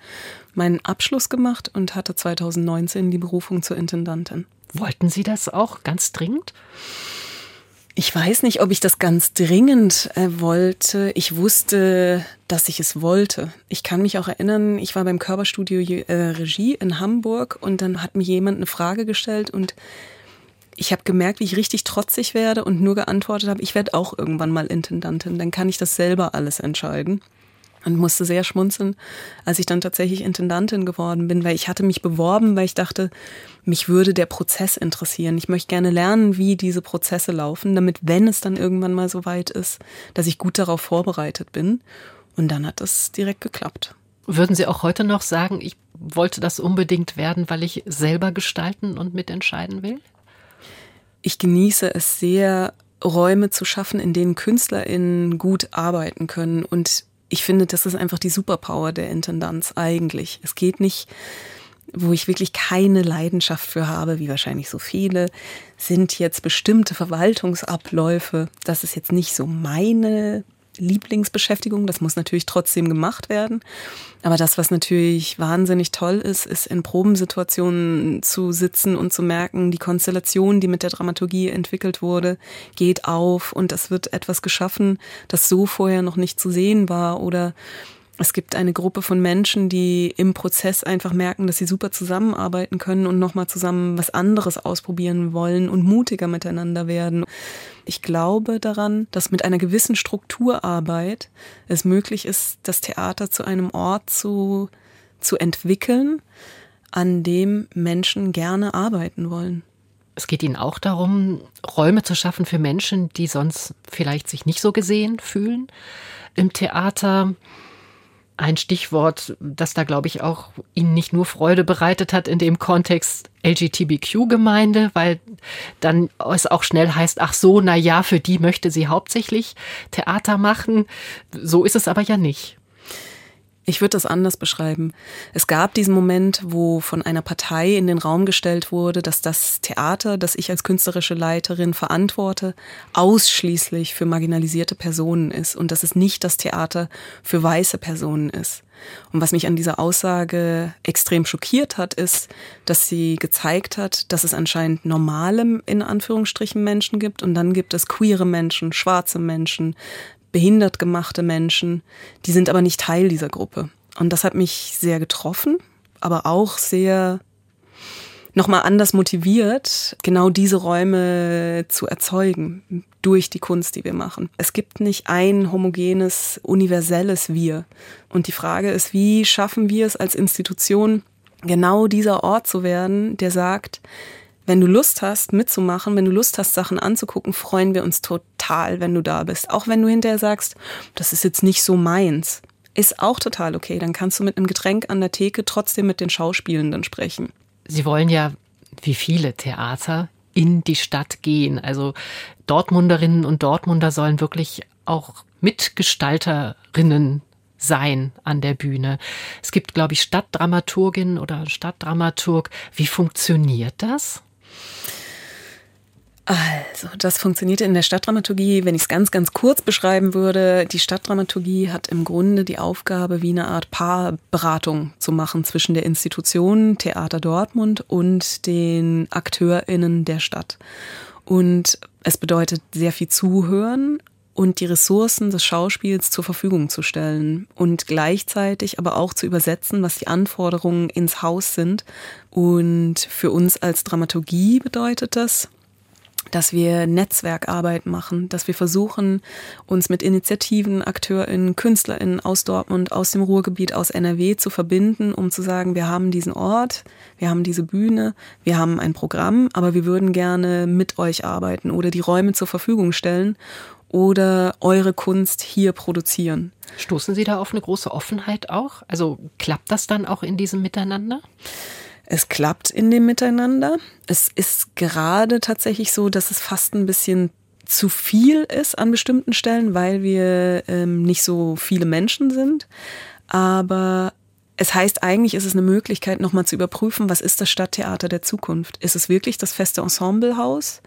meinen Abschluss gemacht und hatte 2019 die Berufung zur Intendantin. Wollten Sie das auch ganz dringend? Ich weiß nicht, ob ich das ganz dringend äh, wollte. Ich wusste, dass ich es wollte. Ich kann mich auch erinnern, ich war beim Körperstudio äh, Regie in Hamburg und dann hat mir jemand eine Frage gestellt und ich habe gemerkt, wie ich richtig trotzig werde und nur geantwortet habe, ich werde auch irgendwann mal Intendantin. Dann kann ich das selber alles entscheiden und musste sehr schmunzeln, als ich dann tatsächlich Intendantin geworden bin, weil ich hatte mich beworben, weil ich dachte, mich würde der Prozess interessieren. Ich möchte gerne lernen, wie diese Prozesse laufen, damit, wenn es dann irgendwann mal so weit ist, dass ich gut darauf vorbereitet bin. Und dann hat es direkt geklappt. Würden Sie auch heute noch sagen, ich wollte das unbedingt werden, weil ich selber gestalten und mitentscheiden will? Ich genieße es sehr, Räume zu schaffen, in denen KünstlerInnen gut arbeiten können und ich finde, das ist einfach die Superpower der Intendanz eigentlich. Es geht nicht, wo ich wirklich keine Leidenschaft für habe, wie wahrscheinlich so viele, sind jetzt bestimmte Verwaltungsabläufe. Das ist jetzt nicht so meine Lieblingsbeschäftigung. Das muss natürlich trotzdem gemacht werden. Aber das, was natürlich wahnsinnig toll ist, ist in Probensituationen zu sitzen und zu merken, die Konstellation, die mit der Dramaturgie entwickelt wurde, geht auf und es wird etwas geschaffen, das so vorher noch nicht zu sehen war oder es gibt eine Gruppe von Menschen, die im Prozess einfach merken, dass sie super zusammenarbeiten können und nochmal zusammen was anderes ausprobieren wollen und mutiger miteinander werden. Ich glaube daran, dass mit einer gewissen Strukturarbeit es möglich ist, das Theater zu einem Ort zu, zu entwickeln, an dem Menschen gerne arbeiten wollen. Es geht Ihnen auch darum, Räume zu schaffen für Menschen, die sonst vielleicht sich nicht so gesehen fühlen im Theater ein Stichwort, das da, glaube ich, auch Ihnen nicht nur Freude bereitet hat in dem Kontext LGBTQ-Gemeinde, weil dann es auch schnell heißt, ach so, na ja, für die möchte sie hauptsächlich Theater machen. So ist es aber ja nicht. Ich würde das anders beschreiben. Es gab diesen Moment, wo von einer Partei in den Raum gestellt wurde, dass das Theater, das ich als künstlerische Leiterin verantworte, ausschließlich für marginalisierte Personen ist und dass es nicht das Theater für weiße Personen ist. Und was mich an dieser Aussage extrem schockiert hat, ist, dass sie gezeigt hat, dass es anscheinend normale, in Anführungsstrichen, Menschen gibt und dann gibt es queere Menschen, schwarze Menschen, behindert gemachte Menschen, die sind aber nicht Teil dieser Gruppe. Und das hat mich sehr getroffen, aber auch sehr nochmal anders motiviert, genau diese Räume zu erzeugen durch die Kunst, die wir machen. Es gibt nicht ein homogenes, universelles Wir. Und die Frage ist, wie schaffen wir es als Institution, genau dieser Ort zu werden, der sagt, wenn du Lust hast, mitzumachen, wenn du Lust hast, Sachen anzugucken, freuen wir uns total, wenn du da bist. Auch wenn du hinterher sagst, das ist jetzt nicht so meins. Ist auch total okay. Dann kannst du mit einem Getränk an der Theke trotzdem mit den Schauspielenden sprechen. Sie wollen ja, wie viele Theater, in die Stadt gehen. Also Dortmunderinnen und Dortmunder sollen wirklich auch Mitgestalterinnen sein an der Bühne. Es gibt, glaube ich, Stadtdramaturgin oder Stadtdramaturg. Wie funktioniert das? Also, das funktionierte in der Stadtdramaturgie, wenn ich es ganz, ganz kurz beschreiben würde. Die Stadtdramaturgie hat im Grunde die Aufgabe, wie eine Art Paarberatung zu machen zwischen der Institution Theater Dortmund und den AkteurInnen der Stadt. Und es bedeutet sehr viel Zuhören und die Ressourcen des Schauspiels zur Verfügung zu stellen und gleichzeitig aber auch zu übersetzen, was die Anforderungen ins Haus sind. Und für uns als Dramaturgie bedeutet das, dass wir Netzwerkarbeit machen, dass wir versuchen, uns mit Initiativen, AkteurInnen, KünstlerInnen aus Dortmund, aus dem Ruhrgebiet, aus NRW zu verbinden, um zu sagen, wir haben diesen Ort, wir haben diese Bühne, wir haben ein Programm, aber wir würden gerne mit euch arbeiten oder die Räume zur Verfügung stellen oder eure Kunst hier produzieren. Stoßen Sie da auf eine große Offenheit auch? Also klappt das dann auch in diesem Miteinander? Es klappt in dem Miteinander. Es ist gerade tatsächlich so, dass es fast ein bisschen zu viel ist an bestimmten Stellen, weil wir ähm, nicht so viele Menschen sind. Aber es heißt eigentlich, ist es eine Möglichkeit, nochmal zu überprüfen, was ist das Stadttheater der Zukunft? Ist es wirklich das feste Ensemblehaus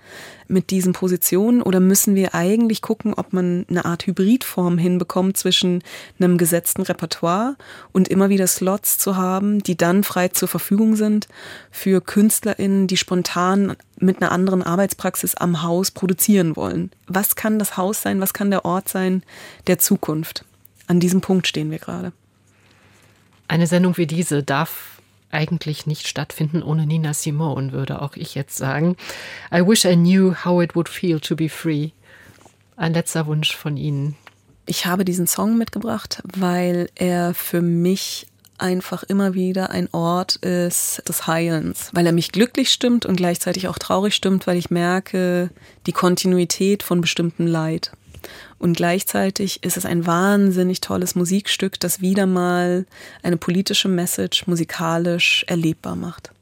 mit diesen Positionen oder müssen wir eigentlich gucken, ob man eine Art Hybridform hinbekommt zwischen einem gesetzten Repertoire und immer wieder Slots zu haben, die dann frei zur Verfügung sind für KünstlerInnen, die spontan mit einer anderen Arbeitspraxis am Haus produzieren wollen? Was kann das Haus sein? Was kann der Ort sein der Zukunft? An diesem Punkt stehen wir gerade. Eine Sendung wie diese darf eigentlich nicht stattfinden ohne Nina Simone, würde auch ich jetzt sagen. I wish I knew how it would feel to be free. Ein letzter Wunsch von Ihnen. Ich habe diesen Song mitgebracht, weil er für mich einfach immer wieder ein Ort ist des Heilens, weil er mich glücklich stimmt und gleichzeitig auch traurig stimmt, weil ich merke die Kontinuität von bestimmtem Leid. Und gleichzeitig ist es ein wahnsinnig tolles Musikstück, das wieder mal eine politische Message musikalisch erlebbar macht.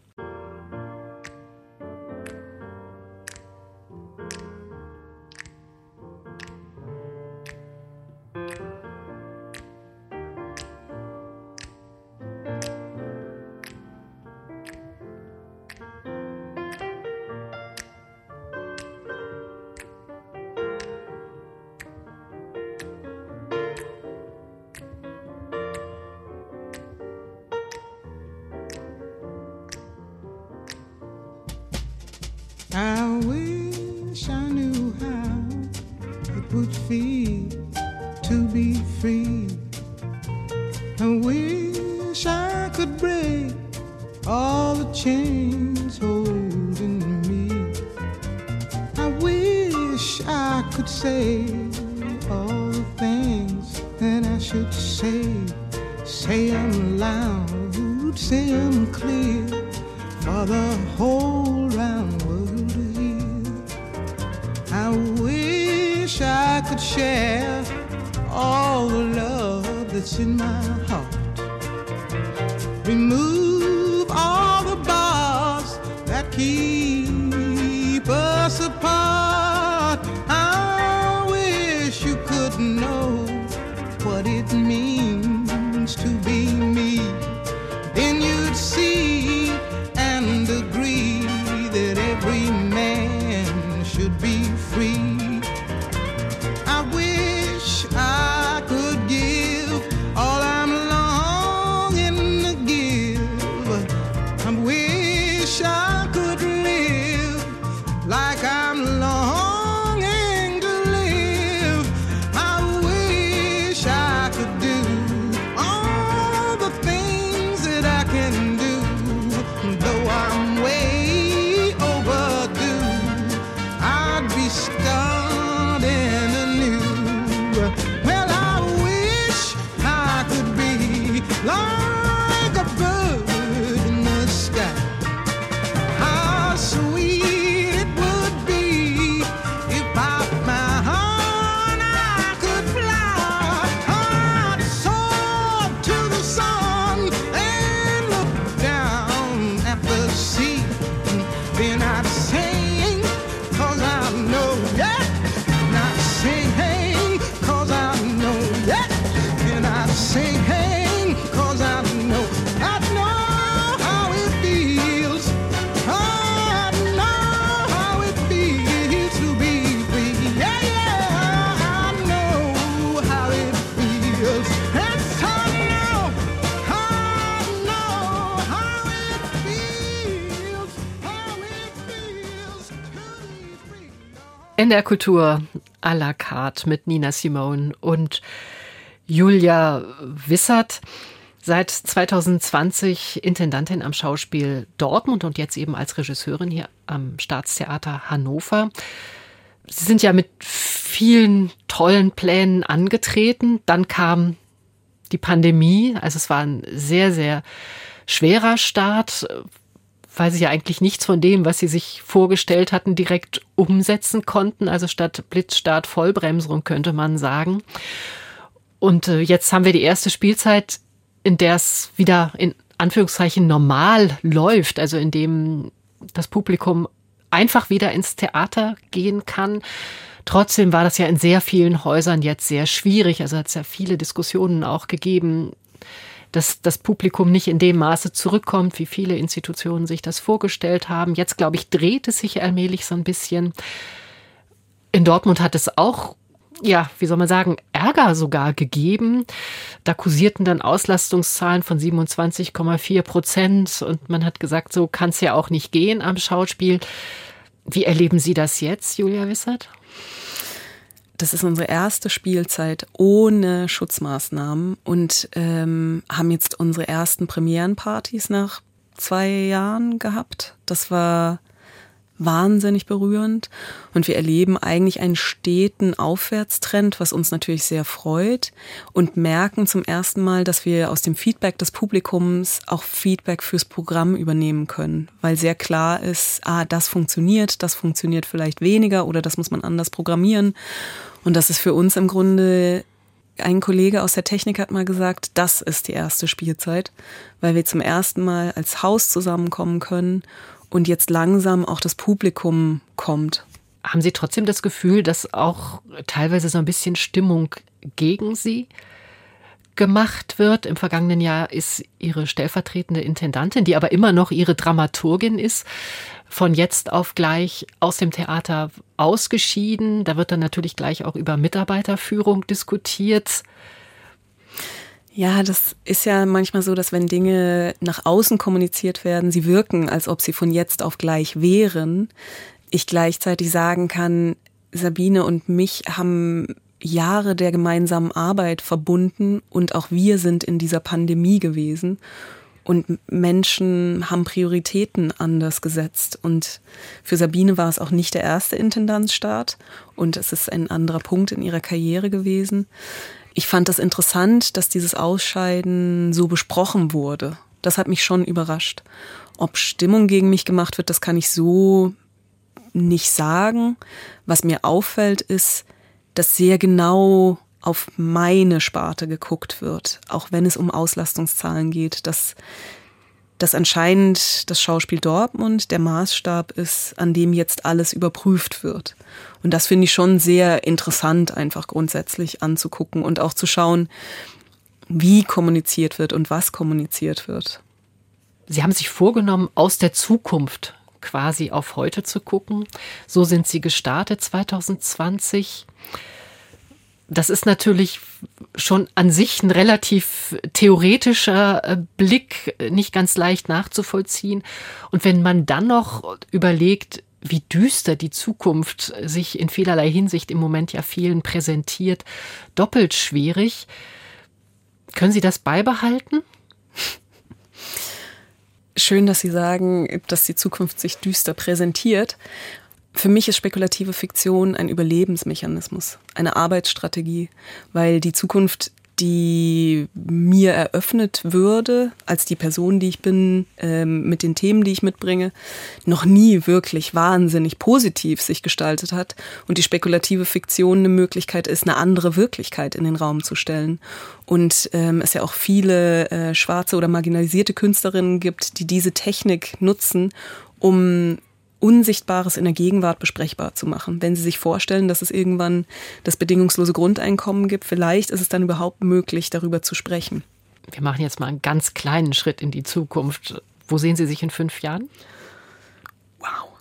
I could do In der Kultur à la carte mit Nina Simone und Julia Wissert. Seit 2020 Intendantin am Schauspiel Dortmund und jetzt eben als Regisseurin hier am Staatstheater Hannover. Sie sind ja mit vielen tollen Plänen angetreten. Dann kam die Pandemie. Also es war ein sehr, sehr schwerer Start, weil sie ja eigentlich nichts von dem, was sie sich vorgestellt hatten, direkt umsetzen konnten. Also statt Blitzstart Vollbremsung könnte man sagen. Und äh, jetzt haben wir die erste Spielzeit, in der es wieder in Anführungszeichen normal läuft, also in dem das Publikum einfach wieder ins Theater gehen kann. Trotzdem war das ja in sehr vielen Häusern jetzt sehr schwierig. Also hat es ja viele Diskussionen auch gegeben, dass das Publikum nicht in dem Maße zurückkommt, wie viele Institutionen sich das vorgestellt haben. Jetzt, glaube ich, dreht es sich allmählich so ein bisschen. In Dortmund hat es auch ja, wie soll man sagen, Ärger sogar gegeben. Da kursierten dann Auslastungszahlen von 27,4 Prozent und man hat gesagt, so kann es ja auch nicht gehen am Schauspiel. Wie erleben Sie das jetzt, Julia Wissert? Das ist unsere erste Spielzeit ohne Schutzmaßnahmen und ähm, haben jetzt unsere ersten Premierenpartys nach zwei Jahren gehabt. Das war wahnsinnig berührend. Und wir erleben eigentlich einen steten Aufwärtstrend, was uns natürlich sehr freut und merken zum ersten Mal, dass wir aus dem Feedback des Publikums auch Feedback fürs Programm übernehmen können, weil sehr klar ist, ah, das funktioniert, das funktioniert vielleicht weniger oder das muss man anders programmieren. Und das ist für uns im Grunde ein Kollege aus der Technik hat mal gesagt, das ist die erste Spielzeit, weil wir zum ersten Mal als Haus zusammenkommen können und jetzt langsam auch das Publikum kommt. Haben Sie trotzdem das Gefühl, dass auch teilweise so ein bisschen Stimmung gegen Sie gemacht wird? Im vergangenen Jahr ist Ihre stellvertretende Intendantin, die aber immer noch Ihre Dramaturgin ist, von jetzt auf gleich aus dem Theater ausgeschieden. Da wird dann natürlich gleich auch über Mitarbeiterführung diskutiert. Ja, das ist ja manchmal so, dass wenn Dinge nach außen kommuniziert werden, sie wirken, als ob sie von jetzt auf gleich wären. Ich gleichzeitig sagen kann, Sabine und mich haben Jahre der gemeinsamen Arbeit verbunden und auch wir sind in dieser Pandemie gewesen. Und Menschen haben Prioritäten anders gesetzt. Und für Sabine war es auch nicht der erste Intendanzstart. Und es ist ein anderer Punkt in ihrer Karriere gewesen ich fand das interessant, dass dieses Ausscheiden so besprochen wurde. Das hat mich schon überrascht. Ob Stimmung gegen mich gemacht wird, das kann ich so nicht sagen. Was mir auffällt, ist, dass sehr genau auf meine Sparte geguckt wird, auch wenn es um Auslastungszahlen geht, dass dass anscheinend das Schauspiel Dortmund der Maßstab ist, an dem jetzt alles überprüft wird. Und das finde ich schon sehr interessant, einfach grundsätzlich anzugucken und auch zu schauen, wie kommuniziert wird und was kommuniziert wird. Sie haben sich vorgenommen, aus der Zukunft quasi auf heute zu gucken. So sind Sie gestartet 2020 das ist natürlich schon an sich ein relativ theoretischer äh, Blick, nicht ganz leicht nachzuvollziehen. Und wenn man dann noch überlegt, wie düster die Zukunft sich in vielerlei Hinsicht im Moment ja vielen präsentiert, doppelt schwierig. Können Sie das beibehalten? Schön, dass Sie sagen, dass die Zukunft sich düster präsentiert. Für mich ist spekulative Fiktion ein Überlebensmechanismus, eine Arbeitsstrategie, weil die Zukunft, die mir eröffnet würde, als die Person, die ich bin, ähm, mit den Themen, die ich mitbringe, noch nie wirklich wahnsinnig positiv sich gestaltet hat und die spekulative Fiktion eine Möglichkeit ist, eine andere Wirklichkeit in den Raum zu stellen. Und ähm, es ja auch viele äh, schwarze oder marginalisierte Künstlerinnen gibt, die diese Technik nutzen, um Unsichtbares in der Gegenwart besprechbar zu machen. Wenn Sie sich vorstellen, dass es irgendwann das bedingungslose Grundeinkommen gibt, vielleicht ist es dann überhaupt möglich, darüber zu sprechen. Wir machen jetzt mal einen ganz kleinen Schritt in die Zukunft. Wo sehen Sie sich in fünf Jahren? Wow.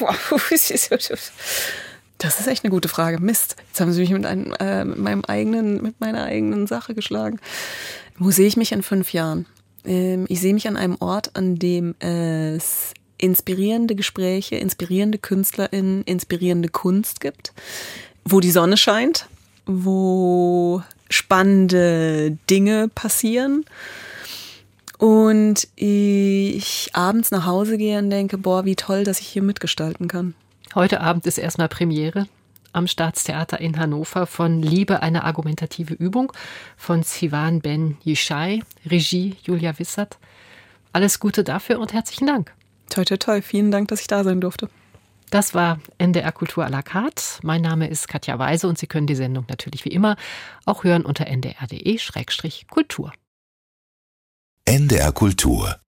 Das ist echt eine gute Frage. Mist. Jetzt haben Sie mich mit, einem, äh, mit meinem eigenen, mit meiner eigenen Sache geschlagen. Wo sehe ich mich in fünf Jahren? Ähm, ich sehe mich an einem Ort, an dem es inspirierende Gespräche, inspirierende KünstlerInnen, inspirierende Kunst gibt, wo die Sonne scheint, wo spannende Dinge passieren und ich abends nach Hause gehe und denke, boah, wie toll, dass ich hier mitgestalten kann. Heute Abend ist erstmal Premiere am Staatstheater in Hannover von Liebe eine argumentative Übung von Sivan Ben Yishai, Regie Julia Wissert. Alles Gute dafür und herzlichen Dank. Toi, toi, toi. Vielen Dank, dass ich da sein durfte. Das war NDR Kultur à la carte. Mein Name ist Katja Weise und Sie können die Sendung natürlich wie immer auch hören unter ndr.de-kultur. NDR Kultur